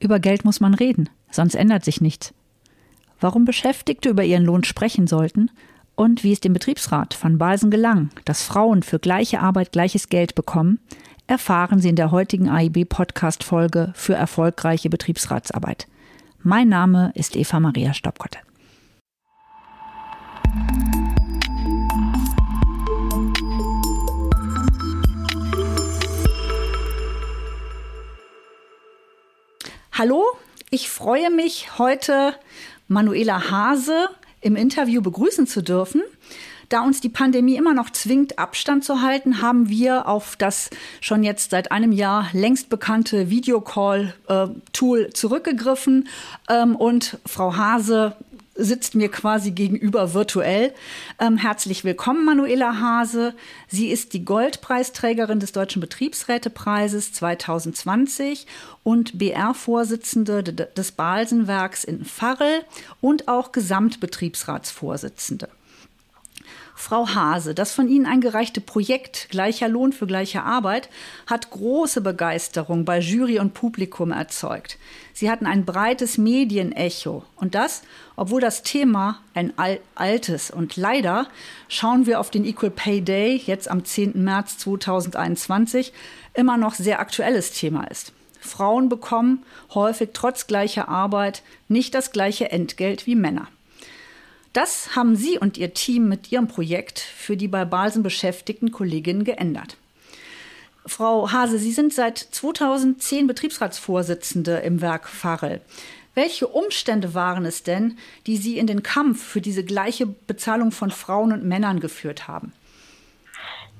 Über Geld muss man reden, sonst ändert sich nichts. Warum Beschäftigte über ihren Lohn sprechen sollten und wie es dem Betriebsrat von Balsen gelang, dass Frauen für gleiche Arbeit gleiches Geld bekommen, erfahren Sie in der heutigen AIB Podcast Folge für erfolgreiche Betriebsratsarbeit. Mein Name ist Eva Maria Stoppkotte. Hallo, ich freue mich heute Manuela Hase im Interview begrüßen zu dürfen. Da uns die Pandemie immer noch zwingt, Abstand zu halten, haben wir auf das schon jetzt seit einem Jahr längst bekannte Videocall-Tool zurückgegriffen. Ähm, und Frau Hase sitzt mir quasi gegenüber virtuell. Ähm, herzlich willkommen, Manuela Hase. Sie ist die Goldpreisträgerin des Deutschen Betriebsrätepreises 2020 und BR-Vorsitzende des Balsenwerks in Farrel und auch Gesamtbetriebsratsvorsitzende. Frau Hase, das von Ihnen eingereichte Projekt Gleicher Lohn für gleiche Arbeit hat große Begeisterung bei Jury und Publikum erzeugt. Sie hatten ein breites Medienecho und das, obwohl das Thema ein altes und leider schauen wir auf den Equal Pay Day jetzt am 10. März 2021 immer noch sehr aktuelles Thema ist. Frauen bekommen häufig trotz gleicher Arbeit nicht das gleiche Entgelt wie Männer. Das haben Sie und Ihr Team mit Ihrem Projekt für die bei Balsen beschäftigten Kolleginnen geändert. Frau Hase, Sie sind seit 2010 Betriebsratsvorsitzende im Werk Farrell. Welche Umstände waren es denn, die Sie in den Kampf für diese gleiche Bezahlung von Frauen und Männern geführt haben?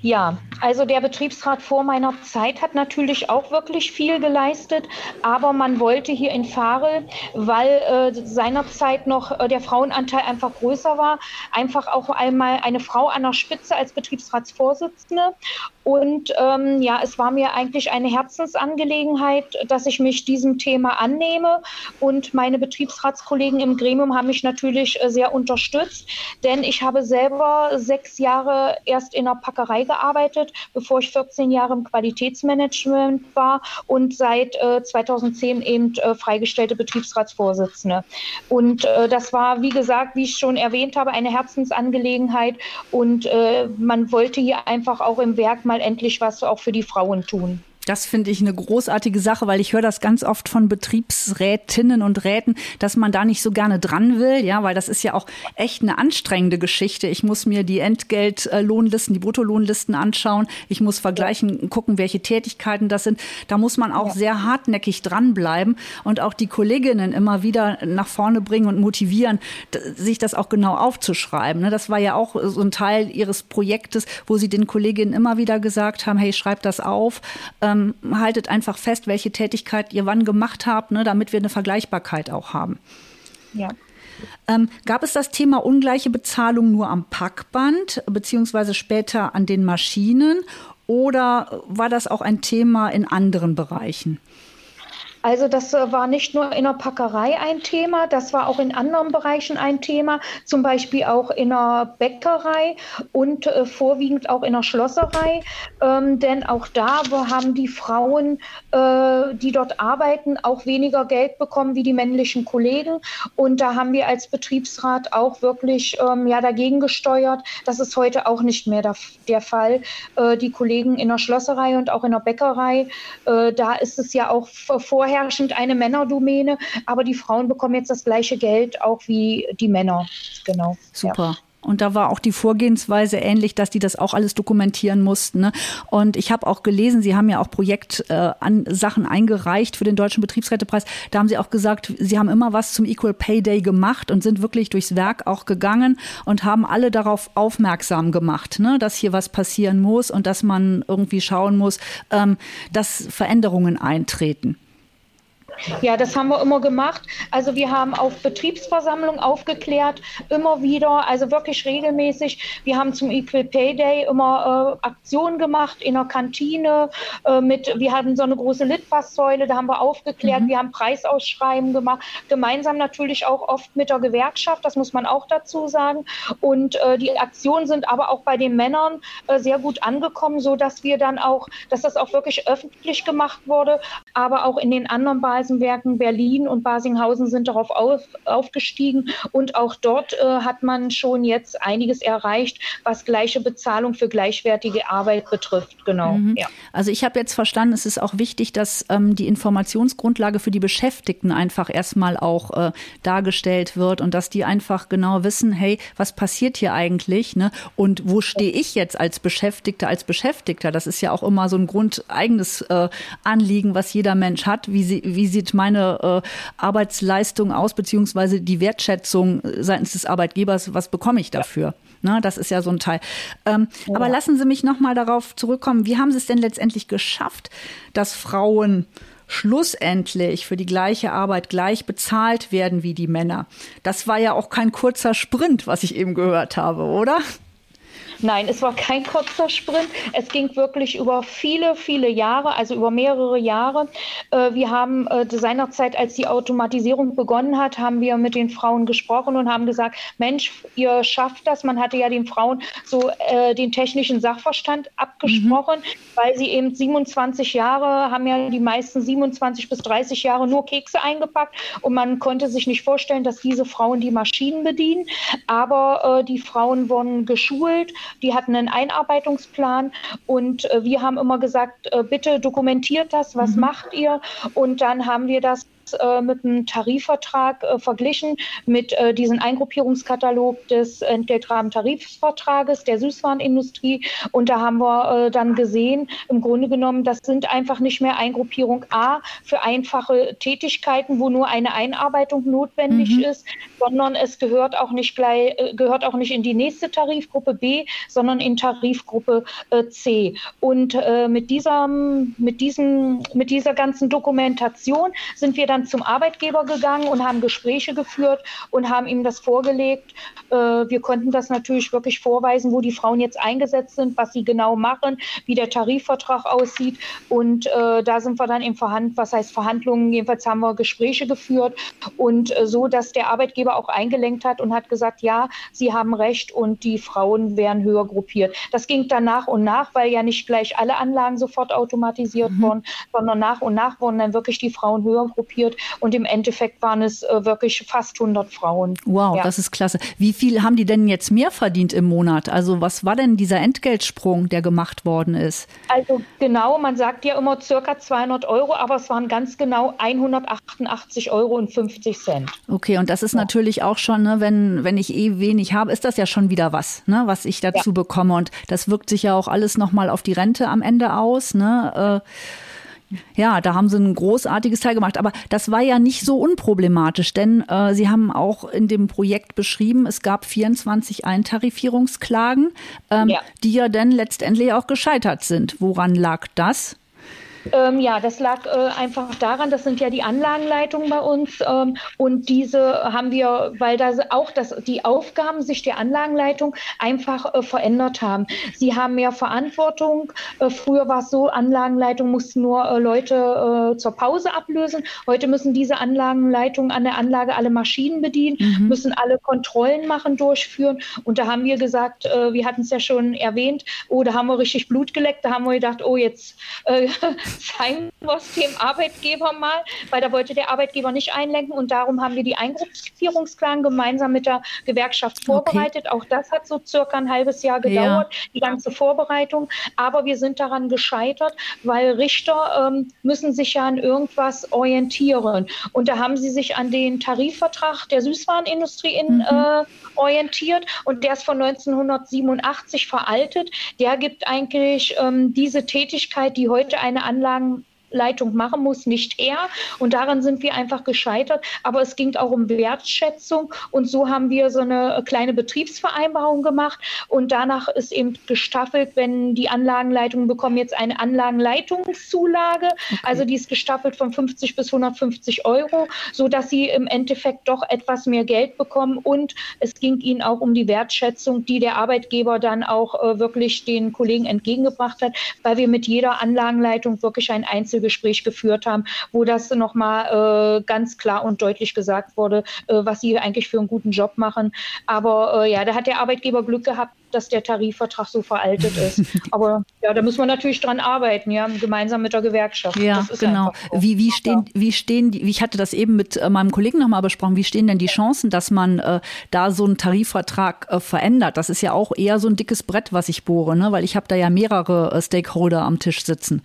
Ja, also der Betriebsrat vor meiner Zeit hat natürlich auch wirklich viel geleistet, aber man wollte hier in Farel, weil äh, seinerzeit noch äh, der Frauenanteil einfach größer war, einfach auch einmal eine Frau an der Spitze als Betriebsratsvorsitzende. Und ähm, ja, es war mir eigentlich eine Herzensangelegenheit, dass ich mich diesem Thema annehme. Und meine Betriebsratskollegen im Gremium haben mich natürlich äh, sehr unterstützt, denn ich habe selber sechs Jahre erst in der Packerei gearbeitet, bevor ich 14 Jahre im Qualitätsmanagement war und seit äh, 2010 eben äh, freigestellte Betriebsratsvorsitzende. Und äh, das war, wie gesagt, wie ich schon erwähnt habe, eine Herzensangelegenheit und äh, man wollte hier einfach auch im Werk mal endlich was auch für die Frauen tun. Das finde ich eine großartige Sache, weil ich höre das ganz oft von Betriebsrätinnen und Räten, dass man da nicht so gerne dran will, ja, weil das ist ja auch echt eine anstrengende Geschichte. Ich muss mir die Entgeltlohnlisten, die Bruttolohnlisten anschauen. Ich muss vergleichen, gucken, welche Tätigkeiten das sind. Da muss man auch ja. sehr hartnäckig dranbleiben und auch die Kolleginnen immer wieder nach vorne bringen und motivieren, sich das auch genau aufzuschreiben. Ne? Das war ja auch so ein Teil ihres Projektes, wo sie den Kolleginnen immer wieder gesagt haben, hey, schreib das auf. Ähm, ähm, haltet einfach fest, welche Tätigkeit ihr wann gemacht habt, ne, damit wir eine Vergleichbarkeit auch haben. Ja. Ähm, gab es das Thema ungleiche Bezahlung nur am Packband beziehungsweise später an den Maschinen oder war das auch ein Thema in anderen Bereichen? Also das äh, war nicht nur in der Packerei ein Thema, das war auch in anderen Bereichen ein Thema, zum Beispiel auch in der Bäckerei und äh, vorwiegend auch in der Schlosserei. Ähm, denn auch da haben die Frauen, äh, die dort arbeiten, auch weniger Geld bekommen wie die männlichen Kollegen. Und da haben wir als Betriebsrat auch wirklich ähm, ja, dagegen gesteuert. Das ist heute auch nicht mehr der, der Fall. Äh, die Kollegen in der Schlosserei und auch in der Bäckerei, äh, da ist es ja auch vorher vorherrschend eine Männerdomäne, aber die Frauen bekommen jetzt das gleiche Geld auch wie die Männer. Genau. Super. Ja. Und da war auch die Vorgehensweise ähnlich, dass die das auch alles dokumentieren mussten. Ne? Und ich habe auch gelesen, Sie haben ja auch Projektsachen äh, eingereicht für den Deutschen Betriebsrätepreis. Da haben Sie auch gesagt, Sie haben immer was zum Equal Pay Day gemacht und sind wirklich durchs Werk auch gegangen und haben alle darauf aufmerksam gemacht, ne? dass hier was passieren muss und dass man irgendwie schauen muss, ähm, dass Veränderungen eintreten. Ja, das haben wir immer gemacht. Also wir haben auf Betriebsversammlungen aufgeklärt, immer wieder, also wirklich regelmäßig. Wir haben zum Equal Pay Day immer äh, Aktionen gemacht in der Kantine. Äh, mit, wir hatten so eine große Litfaßsäule, da haben wir aufgeklärt. Mhm. Wir haben Preisausschreiben gemacht, gemeinsam natürlich auch oft mit der Gewerkschaft, das muss man auch dazu sagen. Und äh, die Aktionen sind aber auch bei den Männern äh, sehr gut angekommen, so dass wir dann auch, dass das auch wirklich öffentlich gemacht wurde, aber auch in den anderen Balsen Eisenwerken Berlin und Basinghausen sind darauf auf, aufgestiegen und auch dort äh, hat man schon jetzt einiges erreicht, was gleiche Bezahlung für gleichwertige Arbeit betrifft. Genau. Mhm. Ja. Also ich habe jetzt verstanden, es ist auch wichtig, dass ähm, die Informationsgrundlage für die Beschäftigten einfach erstmal auch äh, dargestellt wird und dass die einfach genau wissen, hey, was passiert hier eigentlich? Ne? Und wo stehe ich jetzt als Beschäftigter, als Beschäftigter? Das ist ja auch immer so ein grundeigenes äh, Anliegen, was jeder Mensch hat. Wie, sie, wie sieht meine äh, Arbeitsleistung aus, beziehungsweise die Wertschätzung seitens des Arbeitgebers, was bekomme ich dafür? Ne, das ist ja so ein Teil. Ähm, ja. Aber lassen Sie mich noch mal darauf zurückkommen. Wie haben Sie es denn letztendlich geschafft, dass Frauen schlussendlich für die gleiche Arbeit gleich bezahlt werden wie die Männer? Das war ja auch kein kurzer Sprint, was ich eben gehört habe, oder? Nein, es war kein kurzer Sprint. Es ging wirklich über viele, viele Jahre, also über mehrere Jahre. Äh, wir haben äh, seinerzeit, als die Automatisierung begonnen hat, haben wir mit den Frauen gesprochen und haben gesagt, Mensch, ihr schafft das. Man hatte ja den Frauen so äh, den technischen Sachverstand abgesprochen, mhm. weil sie eben 27 Jahre, haben ja die meisten 27 bis 30 Jahre nur Kekse eingepackt und man konnte sich nicht vorstellen, dass diese Frauen die Maschinen bedienen. Aber äh, die Frauen wurden geschult die hatten einen Einarbeitungsplan und äh, wir haben immer gesagt, äh, bitte dokumentiert das, was mhm. macht ihr? Und dann haben wir das äh, mit einem Tarifvertrag äh, verglichen, mit äh, diesem Eingruppierungskatalog des Entgeltrahmentarifvertrages der Süßwarenindustrie. Und da haben wir äh, dann gesehen, im Grunde genommen, das sind einfach nicht mehr Eingruppierung A für einfache Tätigkeiten, wo nur eine Einarbeitung notwendig mhm. ist, sondern es gehört auch nicht gleich, äh, gehört auch nicht in die nächste Tarifgruppe B, sondern in Tarifgruppe äh, C. Und mit dieser, mit diesem, mit dieser ganzen Dokumentation sind wir dann dann zum Arbeitgeber gegangen und haben Gespräche geführt und haben ihm das vorgelegt. Äh, wir konnten das natürlich wirklich vorweisen, wo die Frauen jetzt eingesetzt sind, was sie genau machen, wie der Tarifvertrag aussieht. Und äh, da sind wir dann im Verhand, was heißt Verhandlungen, jedenfalls haben wir Gespräche geführt und äh, so, dass der Arbeitgeber auch eingelenkt hat und hat gesagt, ja, Sie haben recht und die Frauen wären höher gruppiert. Das ging dann nach und nach, weil ja nicht gleich alle Anlagen sofort automatisiert mhm. wurden, sondern nach und nach wurden dann wirklich die Frauen höher gruppiert geführt und im Endeffekt waren es äh, wirklich fast 100 Frauen. Wow, ja. das ist klasse. Wie viel haben die denn jetzt mehr verdient im Monat? Also was war denn dieser Entgeltsprung, der gemacht worden ist? Also genau, man sagt ja immer circa 200 Euro, aber es waren ganz genau 188 Euro und 50 Cent. Okay, und das ist ja. natürlich auch schon, ne, wenn, wenn ich eh wenig habe, ist das ja schon wieder was, ne, was ich dazu ja. bekomme. Und das wirkt sich ja auch alles nochmal auf die Rente am Ende aus. Ne? Äh, ja, da haben sie ein großartiges Teil gemacht. Aber das war ja nicht so unproblematisch, denn äh, Sie haben auch in dem Projekt beschrieben, es gab 24 Eintarifierungsklagen, ähm, ja. die ja dann letztendlich auch gescheitert sind. Woran lag das? Ähm, ja, das lag äh, einfach daran, das sind ja die Anlagenleitungen bei uns ähm, und diese haben wir, weil da auch das, die Aufgaben sich der Anlagenleitung einfach äh, verändert haben. Sie haben mehr Verantwortung. Äh, früher war es so, Anlagenleitung mussten nur äh, Leute äh, zur Pause ablösen. Heute müssen diese Anlagenleitungen an der Anlage alle Maschinen bedienen, mhm. müssen alle Kontrollen machen, durchführen. Und da haben wir gesagt, äh, wir hatten es ja schon erwähnt, oh, da haben wir richtig Blut geleckt. Da haben wir gedacht, oh, jetzt 塞 es dem Arbeitgeber mal, weil da wollte der Arbeitgeber nicht einlenken und darum haben wir die Eingruppierungsplan gemeinsam mit der Gewerkschaft vorbereitet. Okay. Auch das hat so circa ein halbes Jahr gedauert, ja. die ganze Vorbereitung. Aber wir sind daran gescheitert, weil Richter ähm, müssen sich ja an irgendwas orientieren. Und da haben sie sich an den Tarifvertrag der Süßwarenindustrie in, mhm. äh, orientiert und der ist von 1987 veraltet. Der gibt eigentlich ähm, diese Tätigkeit, die heute eine Anlagen Leitung machen muss, nicht er. Und daran sind wir einfach gescheitert. Aber es ging auch um Wertschätzung. Und so haben wir so eine kleine Betriebsvereinbarung gemacht. Und danach ist eben gestaffelt, wenn die Anlagenleitungen bekommen jetzt eine Anlagenleitungszulage. Okay. Also die ist gestaffelt von 50 bis 150 Euro, sodass sie im Endeffekt doch etwas mehr Geld bekommen. Und es ging ihnen auch um die Wertschätzung, die der Arbeitgeber dann auch äh, wirklich den Kollegen entgegengebracht hat, weil wir mit jeder Anlagenleitung wirklich ein Einzel Einzelgespräch geführt haben, wo das nochmal äh, ganz klar und deutlich gesagt wurde, äh, was sie eigentlich für einen guten Job machen. Aber äh, ja, da hat der Arbeitgeber Glück gehabt, dass der Tarifvertrag so veraltet ist. Aber ja, da muss man natürlich dran arbeiten, ja, gemeinsam mit der Gewerkschaft. Ja, genau. So. Wie, wie stehen, wie stehen die, ich hatte das eben mit äh, meinem Kollegen nochmal besprochen, wie stehen denn die Chancen, dass man äh, da so einen Tarifvertrag äh, verändert? Das ist ja auch eher so ein dickes Brett, was ich bohre, ne? weil ich habe da ja mehrere äh, Stakeholder am Tisch sitzen.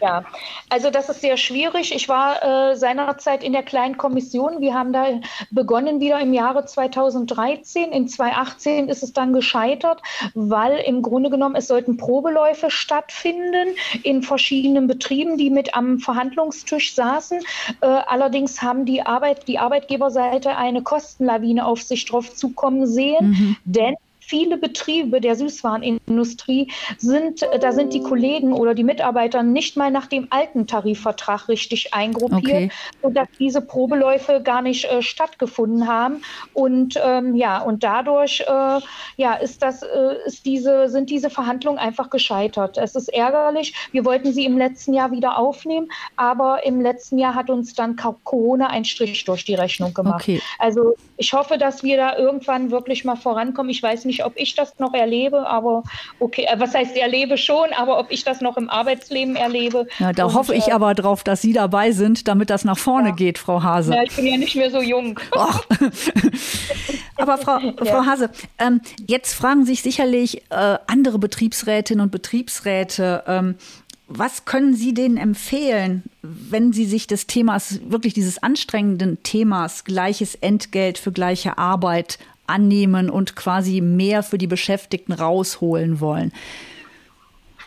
Ja, also das ist sehr schwierig. Ich war äh, seinerzeit in der kleinen Kommission. Wir haben da begonnen wieder im Jahre 2013. In 2018 ist es dann gescheitert, weil im Grunde genommen es sollten Probeläufe stattfinden in verschiedenen Betrieben, die mit am Verhandlungstisch saßen. Äh, allerdings haben die Arbeit, die Arbeitgeberseite eine Kostenlawine auf sich drauf zukommen sehen, mhm. denn viele Betriebe der Süßwarenindustrie sind, äh, da sind die Kollegen oder die Mitarbeiter nicht mal nach dem alten Tarifvertrag richtig eingruppiert, okay. sodass diese Probeläufe gar nicht äh, stattgefunden haben. Und ähm, ja, und dadurch äh, ja, ist das, äh, ist diese, sind diese Verhandlungen einfach gescheitert. Es ist ärgerlich. Wir wollten sie im letzten Jahr wieder aufnehmen, aber im letzten Jahr hat uns dann Corona einen Strich durch die Rechnung gemacht. Okay. Also ich hoffe, dass wir da irgendwann wirklich mal vorankommen. Ich weiß nicht, nicht, ob ich das noch erlebe, aber okay, äh, was heißt erlebe schon, aber ob ich das noch im Arbeitsleben erlebe. Ja, da und, hoffe ich äh, aber drauf, dass Sie dabei sind, damit das nach vorne ja. geht, Frau Hase. Ja, ich bin ja nicht mehr so jung. aber Frau, ja. Frau Hase, ähm, jetzt fragen sich sicherlich äh, andere Betriebsrätinnen und Betriebsräte, ähm, was können Sie denen empfehlen, wenn Sie sich des Themas, wirklich dieses anstrengenden Themas, gleiches Entgelt für gleiche Arbeit annehmen und quasi mehr für die Beschäftigten rausholen wollen.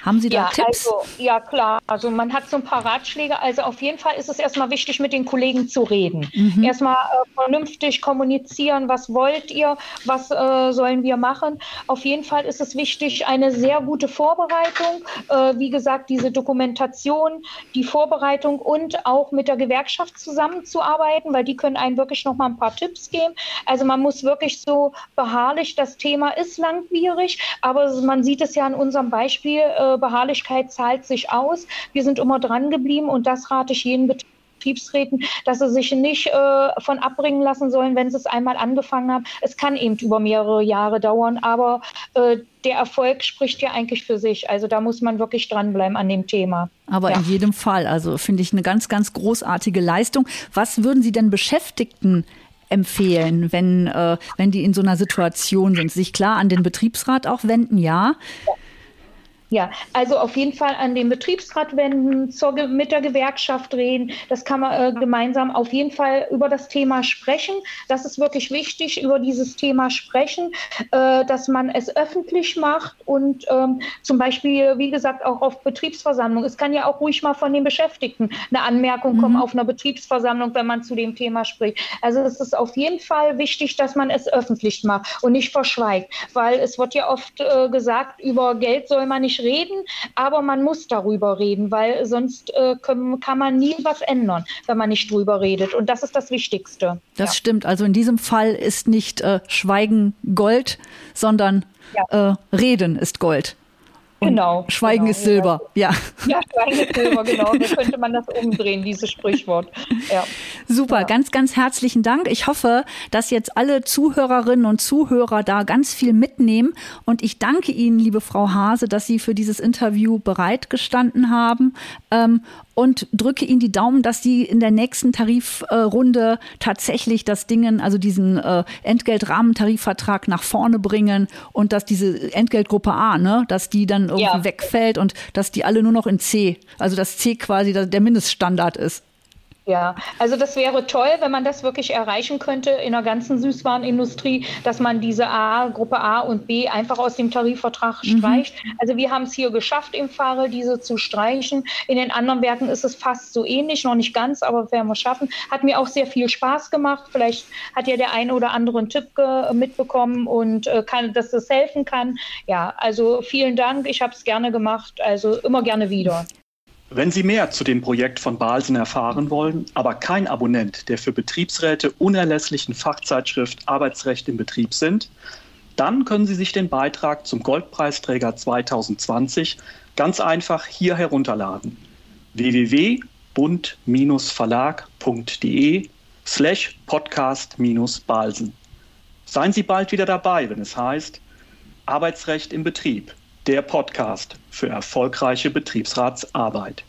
Haben Sie da ja, Tipps? Also, ja, klar. Also man hat so ein paar Ratschläge. Also auf jeden Fall ist es erstmal wichtig, mit den Kollegen zu reden. Mhm. Erstmal äh, vernünftig kommunizieren, was wollt ihr, was äh, sollen wir machen. Auf jeden Fall ist es wichtig, eine sehr gute Vorbereitung. Äh, wie gesagt, diese Dokumentation, die Vorbereitung und auch mit der Gewerkschaft zusammenzuarbeiten, weil die können einem wirklich noch mal ein paar Tipps geben. Also man muss wirklich so beharrlich, das Thema ist langwierig, aber man sieht es ja an unserem Beispiel, äh, Beharrlichkeit zahlt sich aus. Wir sind immer dran geblieben und das rate ich jedem Betriebsräten, dass sie sich nicht äh, von abbringen lassen sollen, wenn sie es einmal angefangen haben. Es kann eben über mehrere Jahre dauern, aber äh, der Erfolg spricht ja eigentlich für sich. Also da muss man wirklich dranbleiben an dem Thema. Aber ja. in jedem Fall, also finde ich eine ganz, ganz großartige Leistung. Was würden Sie denn Beschäftigten empfehlen, wenn, äh, wenn die in so einer Situation sind? Sich klar an den Betriebsrat auch wenden, ja. ja. Ja, also auf jeden Fall an den Betriebsrat wenden, zur, mit der Gewerkschaft reden. Das kann man äh, gemeinsam auf jeden Fall über das Thema sprechen. Das ist wirklich wichtig, über dieses Thema sprechen, äh, dass man es öffentlich macht und ähm, zum Beispiel, wie gesagt, auch auf Betriebsversammlung. Es kann ja auch ruhig mal von den Beschäftigten eine Anmerkung mhm. kommen auf einer Betriebsversammlung, wenn man zu dem Thema spricht. Also es ist auf jeden Fall wichtig, dass man es öffentlich macht und nicht verschweigt, weil es wird ja oft äh, gesagt, über Geld soll man nicht reden, aber man muss darüber reden, weil sonst äh, können, kann man nie was ändern, wenn man nicht drüber redet. Und das ist das Wichtigste. Das ja. stimmt. Also in diesem Fall ist nicht äh, Schweigen Gold, sondern ja. äh, Reden ist Gold. Genau. Schweigen genau, ist Silber, ja. Ja, Schweigen ist Silber, genau. So könnte man das umdrehen, dieses Sprichwort. Ja. Super, ja. ganz, ganz herzlichen Dank. Ich hoffe, dass jetzt alle Zuhörerinnen und Zuhörer da ganz viel mitnehmen. Und ich danke Ihnen, liebe Frau Hase, dass Sie für dieses Interview bereitgestanden haben. Und drücke Ihnen die Daumen, dass Sie in der nächsten Tarifrunde tatsächlich das Dingen, also diesen äh, Entgeltrahmentarifvertrag nach vorne bringen und dass diese Entgeltgruppe A, ne, dass die dann irgendwie ja. wegfällt und dass die alle nur noch in C, also dass C quasi der Mindeststandard ist. Ja, also das wäre toll, wenn man das wirklich erreichen könnte in der ganzen Süßwarenindustrie, dass man diese A, Gruppe A und B einfach aus dem Tarifvertrag mhm. streicht. Also wir haben es hier geschafft im Fahre, diese zu streichen. In den anderen Werken ist es fast so ähnlich, noch nicht ganz, aber werden wir schaffen. Hat mir auch sehr viel Spaß gemacht. Vielleicht hat ja der eine oder andere einen Tipp mitbekommen und äh, kann, dass das helfen kann. Ja, also vielen Dank. Ich habe es gerne gemacht. Also immer gerne wieder. Wenn Sie mehr zu dem Projekt von Balsen erfahren wollen, aber kein Abonnent der für Betriebsräte unerlässlichen Fachzeitschrift Arbeitsrecht im Betrieb sind, dann können Sie sich den Beitrag zum Goldpreisträger 2020 ganz einfach hier herunterladen. www.bund-verlag.de slash podcast-balsen. Seien Sie bald wieder dabei, wenn es heißt Arbeitsrecht im Betrieb, der Podcast für erfolgreiche Betriebsratsarbeit.